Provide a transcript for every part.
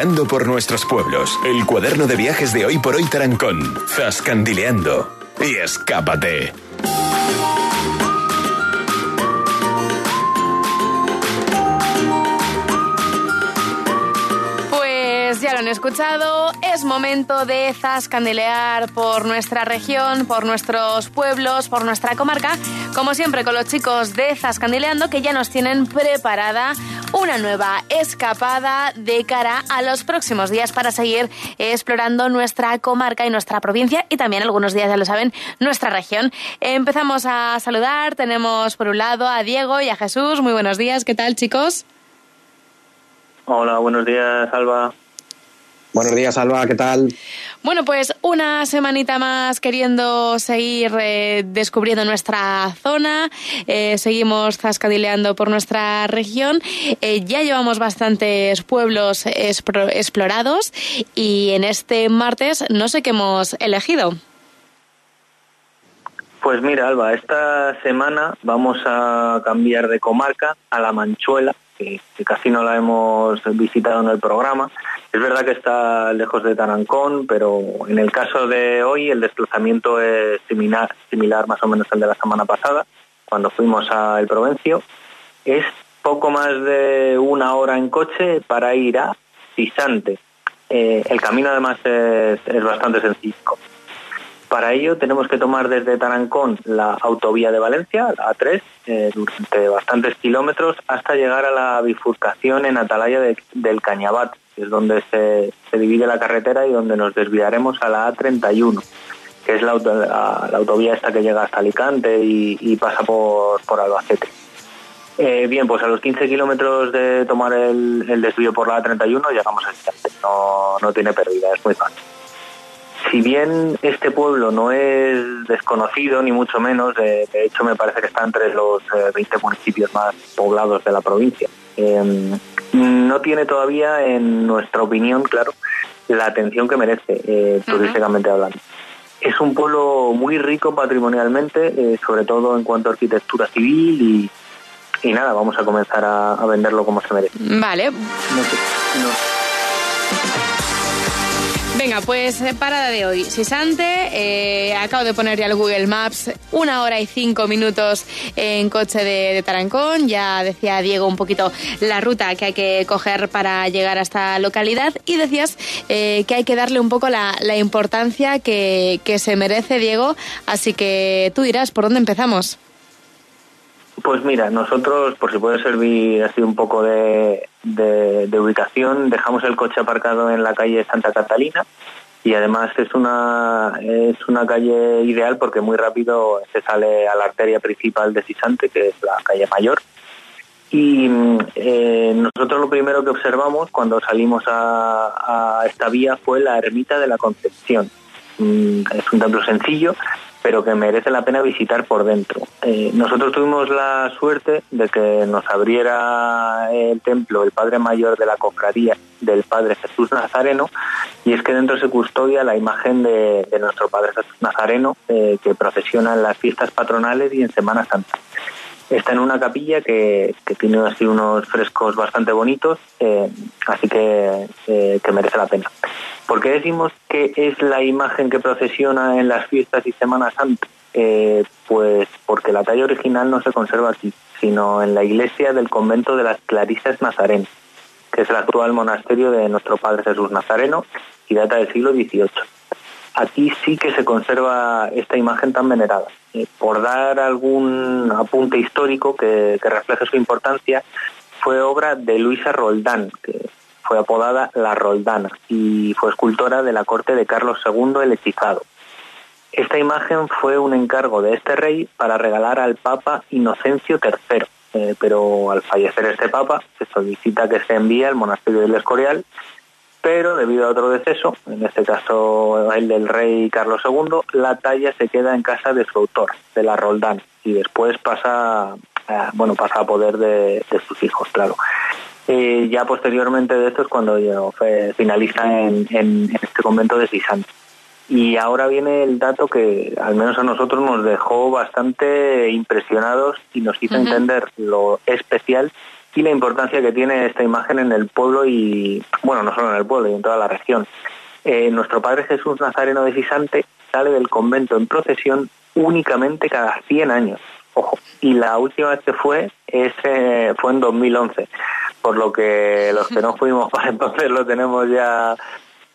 Por nuestros pueblos. El cuaderno de viajes de hoy por hoy Tarancón. Zascandileando. Y escápate. Pues ya lo han escuchado, es momento de zascandilear por nuestra región, por nuestros pueblos, por nuestra comarca, como siempre con los chicos de Zascandileando que ya nos tienen preparada una nueva escapada de cara a los próximos días para seguir explorando nuestra comarca y nuestra provincia y también algunos días, ya lo saben, nuestra región. Empezamos a saludar, tenemos por un lado a Diego y a Jesús. Muy buenos días, ¿qué tal chicos? Hola, buenos días, Alba. Buenos días, Alba, ¿qué tal? Bueno, pues una semanita más queriendo seguir eh, descubriendo nuestra zona, eh, seguimos zascadileando por nuestra región, eh, ya llevamos bastantes pueblos explorados y en este martes no sé qué hemos elegido. Pues mira, Alba, esta semana vamos a cambiar de comarca a La Manchuela, que, casi no la hemos visitado en el programa. Es verdad que está lejos de Tarancón, pero en el caso de hoy el desplazamiento es similar, similar más o menos al de la semana pasada, cuando fuimos a El Provencio. Es poco más de una hora en coche para ir a Cisante. Eh, el camino además es, es bastante sencillo para ello tenemos que tomar desde Tarancón la autovía de Valencia, la A3, eh, durante bastantes kilómetros hasta llegar a la bifurcación en Atalaya del Cañabat, que es donde se, divide la carretera y donde nos desviaremos a la A31, que es la, autovía esta que llega hasta Alicante y, pasa por, Albacete. Eh, bien, pues a los 15 kilómetros de tomar el, desvío por la A31 llegamos a Alicante. No, no tiene pérdida, es muy fácil si bien este pueblo no es desconocido, ni mucho menos, de, hecho me parece que está entre los 20 eh, municipios más poblados de la provincia, em, no tiene todavía, en nuestra opinión, claro, la atención que merece, eh, turísticamente hablando. Es un pueblo muy rico patrimonialmente, eh, sobre todo en cuanto a arquitectura civil y, nada, vamos a comenzar a, venderlo como se merece. Vale. Venga, pues eh, parada de hoy. Sisante, eh, acabo de poner ya el Google Maps, una hora y cinco minutos en coche de, Tarancón. Ya decía Diego un poquito la ruta que hay que coger para llegar a esta localidad y decías eh, que hay que darle un poco la, importancia que, que se merece, Diego. Así que tú dirás, ¿por dónde empezamos? Pues mira, nosotros, por si puede servir así un poco de, ubicación, dejamos el coche aparcado en la calle Santa Catalina y además es una, es una calle ideal porque muy rápido se sale a la arteria principal de Sisante, que es la calle mayor. Y eh, nosotros lo primero que observamos cuando salimos a, a esta vía fue la ermita de la Concepción. Mm, es un templo sencillo, pero que merece la pena visitar por dentro. Eh, nosotros tuvimos la suerte de que nos abriera el templo el padre mayor de la cofradía del Padre Jesús Nazareno, y es que dentro se custodia la imagen de, nuestro Padre Jesús Nazareno eh, que procesiona en las fiestas patronales y en Semana Santa. Está en una capilla que, tiene así unos frescos bastante bonitos, eh, así que, que merece la pena. ¿Por qué decimos que es la imagen que procesiona en las fiestas y Semana Santa? Eh, pues porque la talla original no se conserva aquí, sino en la iglesia del convento de las Clarisas Nazarenas, que es el actual monasterio de nuestro Padre Jesús Nazareno y data del siglo XVIII. Aquí sí que se conserva esta imagen tan venerada. Eh, por dar algún apunte histórico que, refleje su importancia, fue obra de Luisa Roldán, que fue apodada La Roldana y fue escultora de la corte de Carlos II el Hechizado. Esta imagen fue un encargo de este rey para regalar al Papa Inocencio III, eh, pero al fallecer este Papa se solicita que se envíe al monasterio del Escorial, pero debido a otro deceso, en este caso el del rey Carlos II, la talla se queda en casa de su autor, de la Roldana, y después pasa, bueno, pasa a poder de, de sus hijos, claro. Eh, ya posteriormente de esto es cuando yo, finaliza en, este convento de Sisante. Y ahora viene el dato que al menos a nosotros nos dejó bastante impresionados y nos hizo entender lo especial y la importancia que tiene esta imagen en el pueblo y, bueno, no solo en el pueblo, y en toda la región. Eh, nuestro Padre Jesús Nazareno de Cisante sale del convento en procesión únicamente cada 100 años. Ojo, y la última vez que fue es, fue en 2011, por lo que los que no fuimos para entonces lo tenemos ya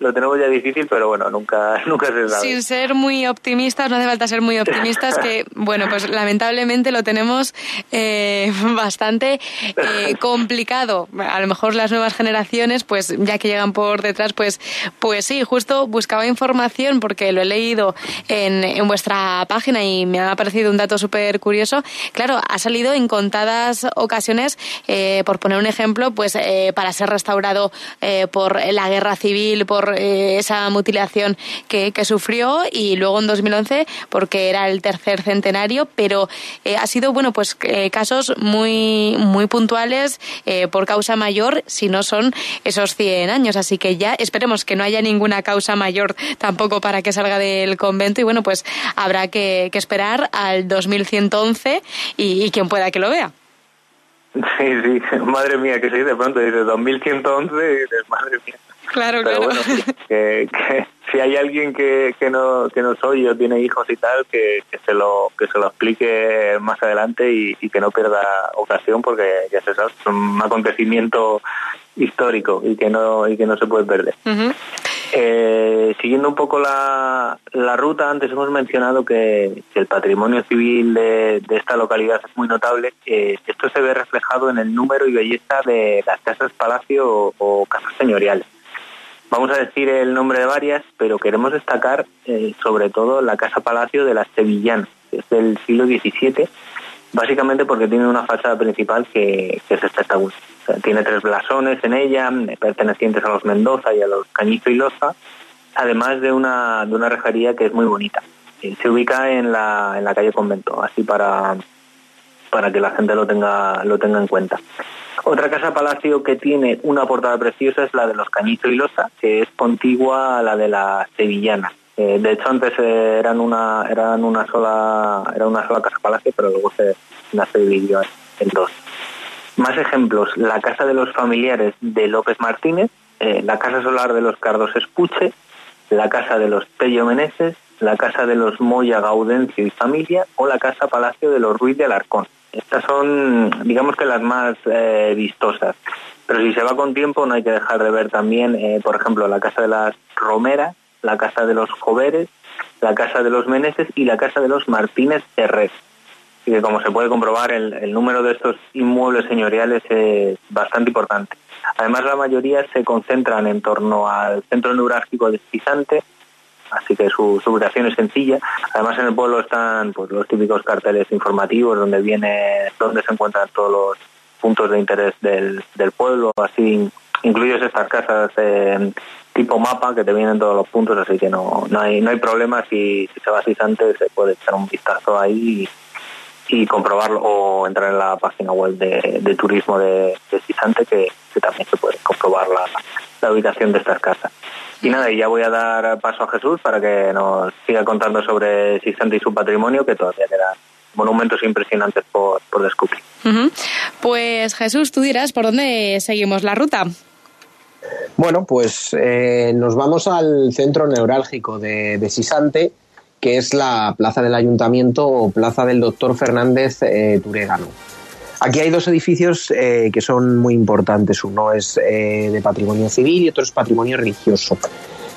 lo tenemos ya difícil, pero bueno, nunca, nunca se sabe. Sin ser muy optimistas, no hace falta ser muy optimistas, que bueno, pues lamentablemente lo tenemos eh, bastante eh, complicado. A lo mejor las nuevas generaciones, pues ya que llegan por detrás, pues, pues sí, justo buscaba información porque lo he leído en, en vuestra página y me ha parecido un dato súper curioso. Claro, ha salido en contadas ocasiones, eh, por poner un ejemplo, pues para ser restaurado por la guerra civil, por eh, esa mutilación que, sufrió y luego en 2011 porque era el tercer centenario, pero eh, ha sido bueno pues eh, casos muy muy puntuales por causa mayor si no son esos 100 años, así que ya esperemos que no haya ninguna causa mayor tampoco para que salga del convento y bueno pues habrá que, esperar al 2111 y, y quien pueda que lo vea. Sí, sí, madre mía, que se de pronto, dice 2111 y dices, madre mía. Claro, claro. que, si hay alguien que, que no que no soy o tiene hijos y tal, que, se lo que se lo explique más adelante y, que no pierda ocasión porque ya se sabe, es un acontecimiento histórico y que no y que no se puede perder. Eh, siguiendo un poco la, la, ruta, antes hemos mencionado que, el patrimonio civil de, esta localidad es muy notable. Eh, esto se ve reflejado en el número y belleza de las casas palacio o casas señoriales. Vamos a decir el nombre de varias, pero queremos destacar eh, sobre todo la Casa Palacio de las Sevillanas, que es del siglo XVII, básicamente porque tiene una fachada principal que, es espectacular. tiene tres blasones en ella, eh, pertenecientes a los Mendoza y a los Cañizo y Loza, además de una, de una rejería que es muy bonita. Eh, se ubica en la, en la calle Convento, así para, para que la gente lo tenga, lo tenga en cuenta. Otra casa palacio que tiene una portada preciosa es la de los Cañizo y Losa, que es contigua a la de la Sevillana. Eh, de hecho antes eran una eran una sola era una sola casa palacio, pero luego se, se dividió en dos. Más ejemplos: la casa de los familiares de López Martínez, eh, la casa solar de los Cardos Espuche, la casa de los Pello Meneses, la casa de los Moya Gaudencio y familia o la casa palacio de los Ruiz de Alarcón. Estas son, digamos que las más eh, vistosas. Pero si se va con tiempo no hay que dejar de ver también, eh, por ejemplo, la casa de las Romeras, la casa de los Joveres, la casa de los Meneses y la casa de los Martínez Herrés. Y que como se puede comprobar, el, el número de estos inmuebles señoriales es bastante importante. Además, la mayoría se concentran en torno al centro neurálgico de Cisante, así que su, ubicación es sencilla. Además en el pueblo están pues los típicos carteles informativos donde viene, donde se encuentran todos los puntos de interés del, del pueblo, así incluyes estas casas eh, tipo mapa que te vienen todos los puntos, así que no, no hay no hay problema si, si se va así antes se puede echar un vistazo ahí y, comprobarlo o entrar en la página web de, turismo de, de Cisante que, que, también se puede comprobar la, la ubicación de estas casas. Y nada, y ya voy a dar paso a Jesús para que nos siga contando sobre Sixante y su patrimonio, que todavía quedan monumentos impresionantes por, por descubrir. Pues Jesús, tú dirás por dónde seguimos la ruta. Bueno, pues eh, nos vamos al centro neurálgico de, de, Sisante, que es la plaza del ayuntamiento o plaza del doctor Fernández eh, Turegano. Aquí hay dos edificios eh, que son muy importantes. Uno es eh, de patrimonio civil y otro es patrimonio religioso.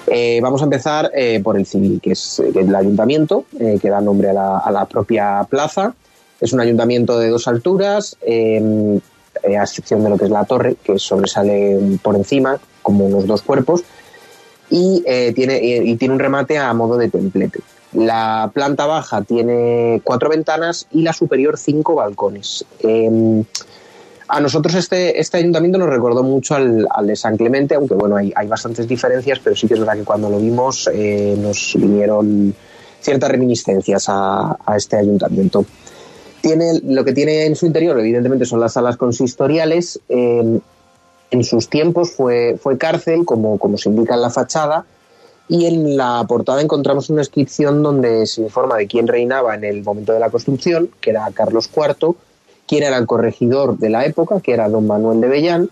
Eh, vamos a empezar por el civil, que es, el ayuntamiento, que da nombre a la, propia plaza. Es un ayuntamiento de dos alturas, a excepción de lo que es la torre, que sobresale por encima, como unos dos cuerpos, y, tiene, y tiene un remate a modo de templete. La planta baja tiene cuatro ventanas y la superior cinco balcones. Em, a nosotros este, este ayuntamiento nos recordó mucho al, de San Clemente, aunque bueno, hay, bastantes diferencias, pero sí que es verdad que cuando lo vimos eh, nos vinieron ciertas reminiscencias a, este ayuntamiento. Tiene, lo que tiene en su interior, evidentemente, son las salas consistoriales. Em, en sus tiempos fue, fue cárcel, como, como se indica en la fachada, y en la portada encontramos una inscripción donde se informa de quién reinaba en el momento de la construcción, que era Carlos IV, quién era el corregidor de la época, que era don Manuel de Bellán,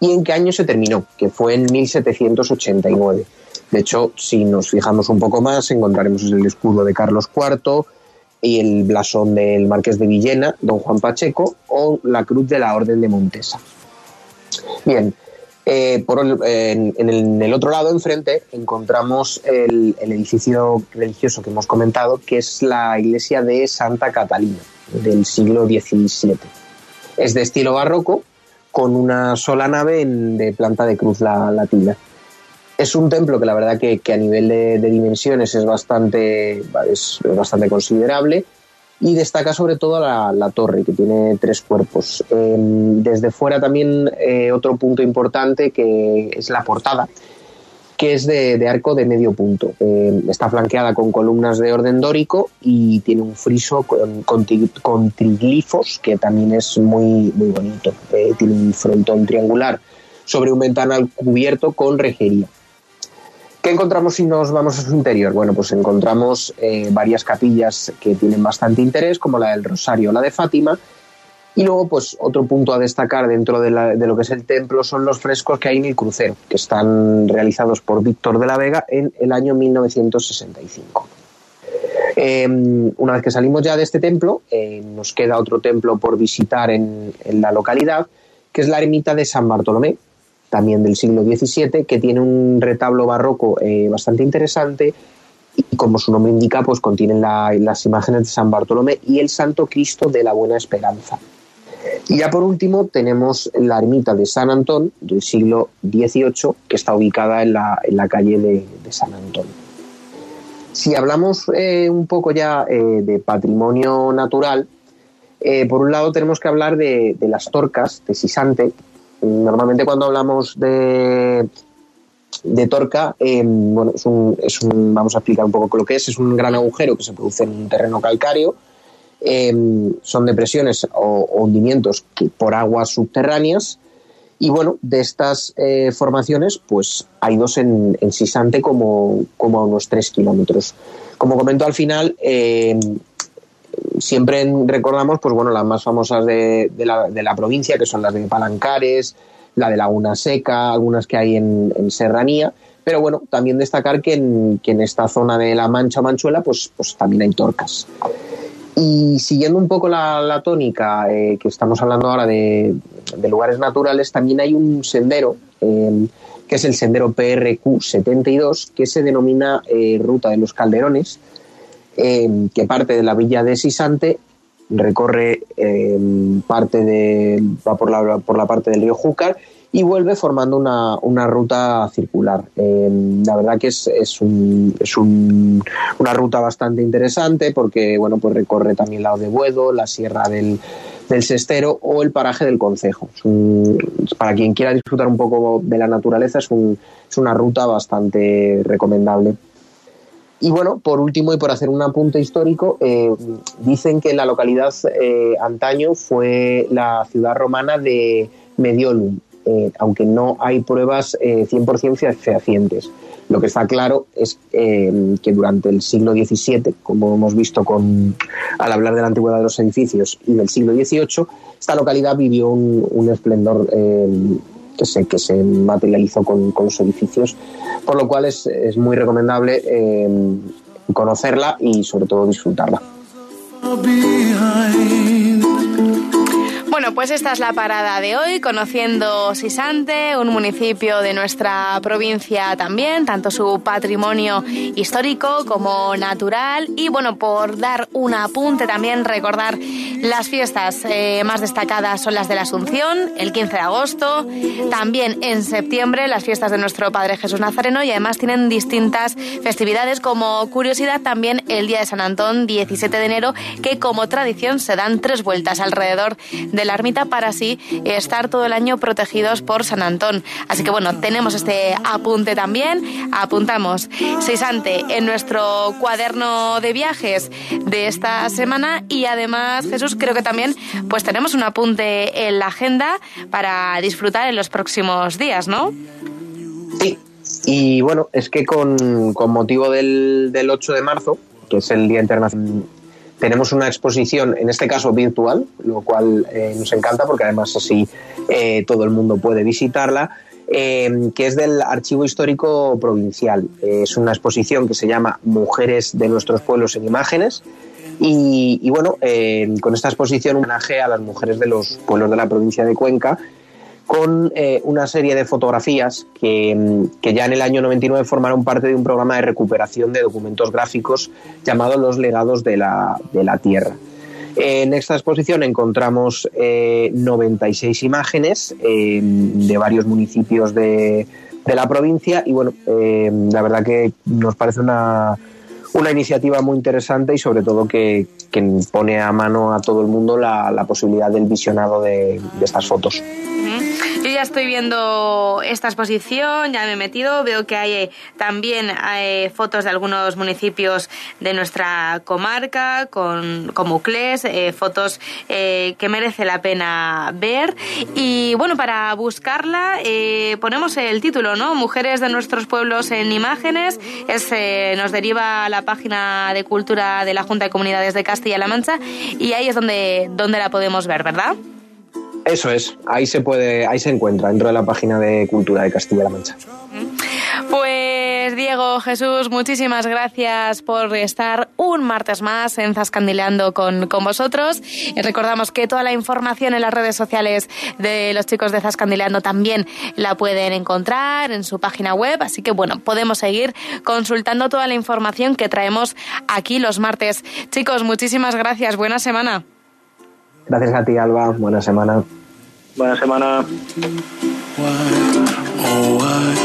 y en qué año se terminó, que fue en 1789. De hecho, si nos fijamos un poco más, encontraremos el escudo de Carlos IV y el blasón del Marqués de Villena, don Juan Pacheco, o la cruz de la Orden de Montesa. Bien, eh, por en, el, otro lado, enfrente, encontramos el, edificio religioso que hemos comentado, que es la iglesia de Santa Catalina, del siglo XVII. Es de estilo barroco, con una sola nave de planta de cruz latina. Es un templo que la verdad que, a nivel de, dimensiones es bastante, es bastante considerable y destaca sobre todo la, torre, que tiene tres cuerpos. Em, desde fuera también eh, otro punto importante que es la portada, que es de, arco de medio punto. Em, está flanqueada con columnas de orden dórico y tiene un friso con, con, triglifos, que también es muy, muy bonito. Eh, tiene un frontón triangular sobre un ventanal cubierto con rejería. ¿Qué encontramos si nos vamos a su interior? Bueno, pues encontramos eh, varias capillas que tienen bastante interés, como la del Rosario o la de Fátima. Y luego, pues otro punto a destacar dentro de, lo que es el templo son los frescos que hay en el crucero, que están realizados por Víctor de la Vega en el año 1965. Em, una vez que salimos ya de este templo, eh, nos queda otro templo por visitar en, en la localidad, que es la ermita de San Bartolomé, también del siglo XVII, que tiene un retablo barroco eh, bastante interesante y como su nombre indica, pues contienen las imágenes de San Bartolomé y el Santo Cristo de la Buena Esperanza. Y ya por último tenemos la ermita de San Antón del siglo XVIII, que está ubicada en la, calle de, San Antón. Si hablamos eh, un poco ya eh, de patrimonio natural, por un lado tenemos que hablar de, de las torcas de Sisante, Normalmente cuando hablamos de, de torca, em, bueno, es un, es un, vamos a explicar un poco lo que es, es un gran agujero que se produce en un terreno calcáreo, em, son depresiones o, hundimientos por aguas subterráneas, y bueno, de estas eh, formaciones, pues hay dos en, en Sisante como, como a unos tres kilómetros. Como comentó al final, em, siempre recordamos, pues bueno, las más famosas de, la, provincia, que son las de Palancares, la de Laguna Seca, algunas que hay en, Serranía, pero bueno, también destacar que en, esta zona de la Mancha Manchuela, pues, pues también hay torcas. Y siguiendo un poco la, tónica eh, que estamos hablando ahora de, lugares naturales, también hay un sendero, eh, que es el sendero PRQ 72, que se denomina eh, Ruta de los Calderones, que parte de la villa de Sisante, recorre em, parte de, va por la, por la parte del río Júcar y vuelve formando una, una ruta circular. Em, la verdad que es, es, un, es un, una ruta bastante interesante porque bueno, pues recorre también lado de Buedo, la sierra del, del Sestero o el paraje del Concejo. para quien quiera disfrutar un poco de la naturaleza es, un, es una ruta bastante recomendable. Y bueno, por último y por hacer un apunte histórico, eh, dicen que la localidad eh, antaño fue la ciudad romana de Mediolum, eh, aunque no hay pruebas 100% fehacientes. Lo que está claro es que durante el siglo XVII, como hemos visto con, al hablar de la antigüedad de los edificios, y del siglo XVIII, esta localidad vivió un, un esplendor que se, que se materializó con, los edificios, por lo cual es, es muy recomendable eh, conocerla y sobre todo disfrutarla. Bueno, pues esta es la parada de hoy, conociendo Sisante, un municipio de nuestra provincia también, tanto su patrimonio histórico como natural. Y bueno, por dar un apunte también, recordar las fiestas eh, más destacadas son las de la Asunción, el 15 de agosto, también en septiembre las fiestas de nuestro Padre Jesús Nazareno y además tienen distintas festividades como curiosidad también el Día de San Antón, 17 de enero, que como tradición se dan tres vueltas alrededor de la ermita para así estar todo el año protegidos por San Antón. Así que bueno, tenemos este apunte también. Apuntamos Seisante en nuestro cuaderno de viajes de esta semana y además, Jesús, creo que también pues tenemos un apunte en la agenda para disfrutar en los próximos días, ¿no? Sí, y bueno, es que con, motivo del, del 8 de marzo, que es el Día Internacional tenemos una exposición, en este caso virtual, lo cual eh, nos encanta porque además así eh, todo el mundo puede visitarla. que es del Archivo Histórico Provincial. es una exposición que se llama Mujeres de nuestros pueblos en imágenes. Y, bueno, con esta exposición homenaje a las mujeres de los pueblos de la provincia de Cuenca con eh, una serie de fotografías que, ya en el año 99 formaron parte de un programa de recuperación de documentos gráficos llamado Los legados de la, Tierra. En esta exposición encontramos 96 eh, imágenes eh, de varios municipios de, la provincia y bueno, la verdad que nos parece una, iniciativa muy interesante y sobre todo que, pone a mano a todo el mundo la, posibilidad del visionado de estas fotos. Estoy viendo esta exposición, ya me he metido, veo que hay eh, también fotos de algunos municipios de nuestra comarca, con, Clés, eh, fotos eh, que merece la pena ver. Y bueno, para buscarla ponemos el título, ¿no? Mujeres de nuestros pueblos en imágenes. Es, nos deriva a la página de cultura de la Junta de Comunidades de Castilla-La Mancha y ahí es donde, donde la podemos ver, ¿verdad? Eso es, ahí se puede, ahí se encuentra, dentro de la página de Cultura de Castilla-La Mancha. Pues Diego, Jesús, muchísimas gracias por estar un martes más en Zascandileando con, con vosotros. Recordamos que toda la información en las redes sociales de los chicos de Zascandileando también la pueden encontrar en su página web, así que bueno, podemos seguir consultando toda la información que traemos aquí los martes. Chicos, muchísimas gracias, buena semana. Gracias a ti, Alba. Buena semana. Buena semana. Oh,